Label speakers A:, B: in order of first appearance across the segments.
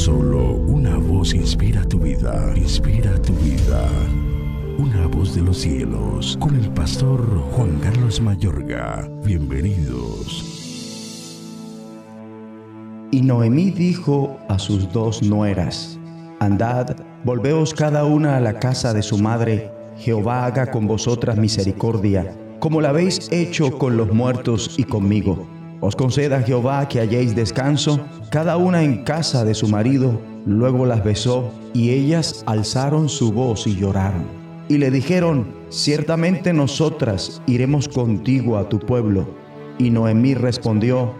A: Solo una voz inspira tu vida, inspira tu vida. Una voz de los cielos, con el pastor Juan Carlos Mayorga. Bienvenidos.
B: Y Noemí dijo a sus dos nueras, Andad, volveos cada una a la casa de su madre, Jehová haga con vosotras misericordia, como la habéis hecho con los muertos y conmigo. Os conceda Jehová que halléis descanso, cada una en casa de su marido. Luego las besó, y ellas alzaron su voz y lloraron. Y le dijeron, ciertamente nosotras iremos contigo a tu pueblo. Y Noemí respondió,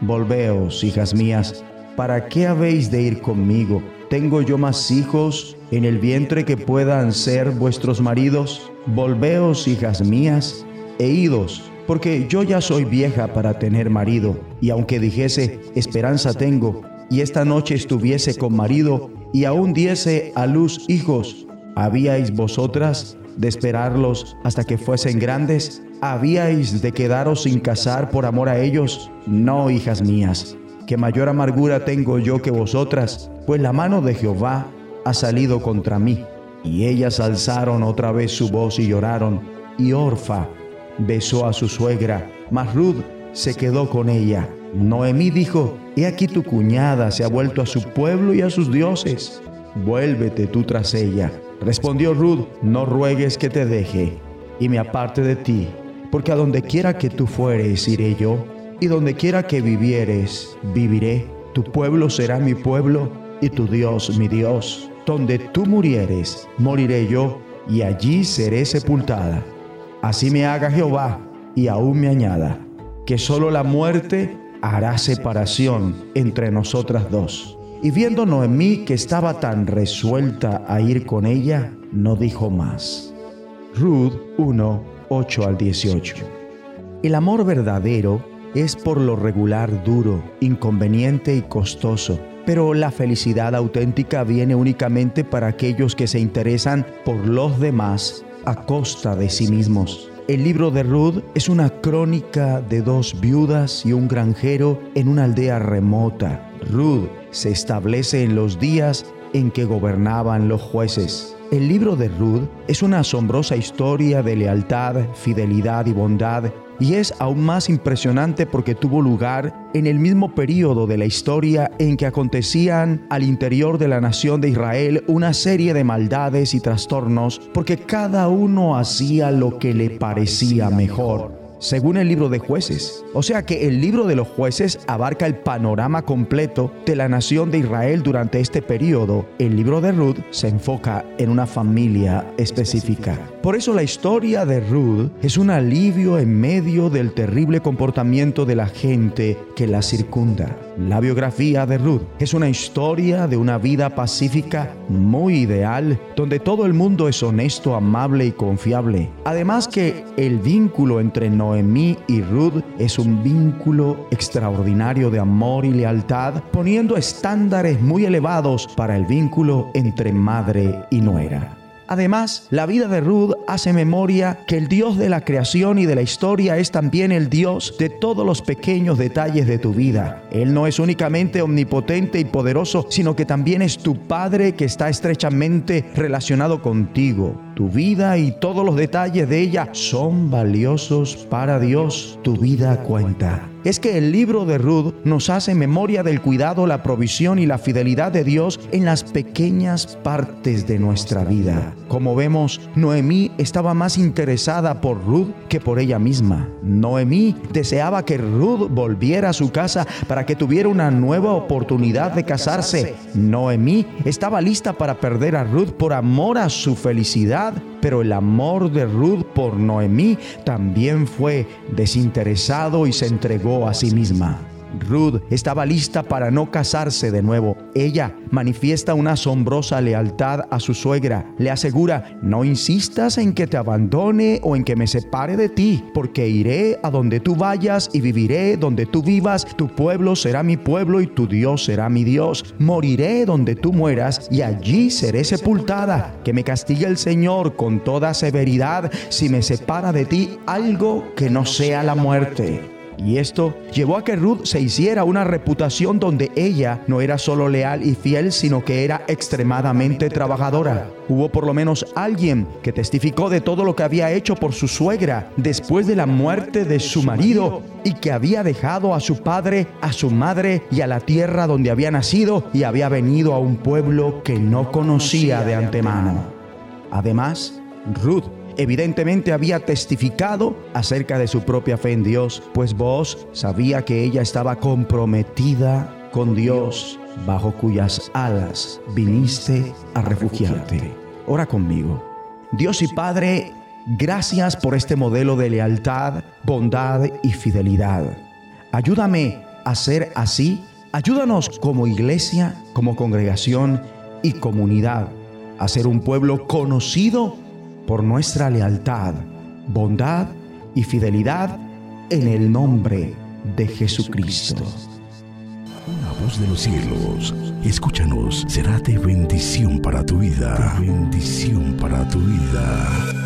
B: Volveos, hijas mías, ¿para qué habéis de ir conmigo? ¿Tengo yo más hijos en el vientre que puedan ser vuestros maridos? Volveos, hijas mías, e idos, porque yo ya soy vieja para tener marido, y aunque dijese, esperanza tengo, y esta noche estuviese con marido, y aún diese a luz hijos, ¿habíais vosotras de esperarlos hasta que fuesen grandes? ¿Habíais de quedaros sin casar por amor a ellos? No, hijas mías, que mayor amargura tengo yo que vosotras, pues la mano de Jehová ha salido contra mí. Y ellas alzaron otra vez su voz y lloraron, y Orfa besó a su suegra, mas Ruth se quedó con ella. Noemí dijo, He aquí tu cuñada se ha vuelto a su pueblo y a sus dioses. Vuélvete tú tras ella. Respondió Ruth, No ruegues que te deje y me aparte de ti, porque a donde quiera que tú fueres iré yo, y donde quiera que vivieres viviré. Tu pueblo será mi pueblo y tu Dios mi Dios. Donde tú murieres, moriré yo, y allí seré sepultada. Así me haga Jehová y aún me añada, que solo la muerte hará separación entre nosotras dos. Y viendo Noemí que estaba tan resuelta a ir con ella, no dijo más. Ruth 1, 8 al 18. El amor verdadero es por lo regular duro, inconveniente y costoso, pero la felicidad auténtica viene únicamente para aquellos que se interesan por los demás a costa de sí mismos. El libro de Ruth es una crónica de dos viudas y un granjero en una aldea remota. Ruth se establece en los días en que gobernaban los jueces. El libro de Ruth es una asombrosa historia de lealtad, fidelidad y bondad y es aún más impresionante porque tuvo lugar en el mismo periodo de la historia en que acontecían al interior de la nación de Israel una serie de maldades y trastornos porque cada uno hacía lo que le parecía mejor según el libro de jueces. O sea que el libro de los jueces abarca el panorama completo de la nación de Israel durante este periodo. El libro de Ruth se enfoca en una familia específica. Por eso la historia de Ruth es un alivio en medio del terrible comportamiento de la gente que la circunda. La biografía de Ruth es una historia de una vida pacífica muy ideal, donde todo el mundo es honesto, amable y confiable. Además que el vínculo entre Noemí y Ruth es un vínculo extraordinario de amor y lealtad, poniendo estándares muy elevados para el vínculo entre madre y nuera. Además, la vida de Ruth hace memoria que el Dios de la creación y de la historia es también el Dios de todos los pequeños detalles de tu vida. Él no es únicamente omnipotente y poderoso, sino que también es tu Padre que está estrechamente relacionado contigo. Tu vida y todos los detalles de ella son valiosos para Dios. Tu vida cuenta es que el libro de Ruth nos hace memoria del cuidado, la provisión y la fidelidad de Dios en las pequeñas partes de nuestra vida. Como vemos, Noemí estaba más interesada por Ruth que por ella misma. Noemí deseaba que Ruth volviera a su casa para que tuviera una nueva oportunidad de casarse. Noemí estaba lista para perder a Ruth por amor a su felicidad pero el amor de Ruth por Noemí también fue desinteresado y se entregó a sí misma. Ruth estaba lista para no casarse de nuevo. Ella manifiesta una asombrosa lealtad a su suegra. Le asegura, no insistas en que te abandone o en que me separe de ti, porque iré a donde tú vayas y viviré donde tú vivas. Tu pueblo será mi pueblo y tu Dios será mi Dios. Moriré donde tú mueras y allí seré sepultada. Que me castigue el Señor con toda severidad si me separa de ti algo que no sea la muerte. Y esto llevó a que Ruth se hiciera una reputación donde ella no era solo leal y fiel, sino que era extremadamente trabajadora. Hubo por lo menos alguien que testificó de todo lo que había hecho por su suegra después de la muerte de su marido y que había dejado a su padre, a su madre y a la tierra donde había nacido y había venido a un pueblo que no conocía de antemano. Además, Ruth evidentemente había testificado acerca de su propia fe en Dios, pues vos sabía que ella estaba comprometida con Dios, bajo cuyas alas viniste a refugiarte. Ora conmigo. Dios y Padre, gracias por este modelo de lealtad, bondad y fidelidad. Ayúdame a ser así. Ayúdanos como iglesia, como congregación y comunidad a ser un pueblo conocido por nuestra lealtad, bondad y fidelidad en el nombre de Jesucristo.
A: Una voz de los cielos, escúchanos, será de bendición para tu vida. bendición para tu vida.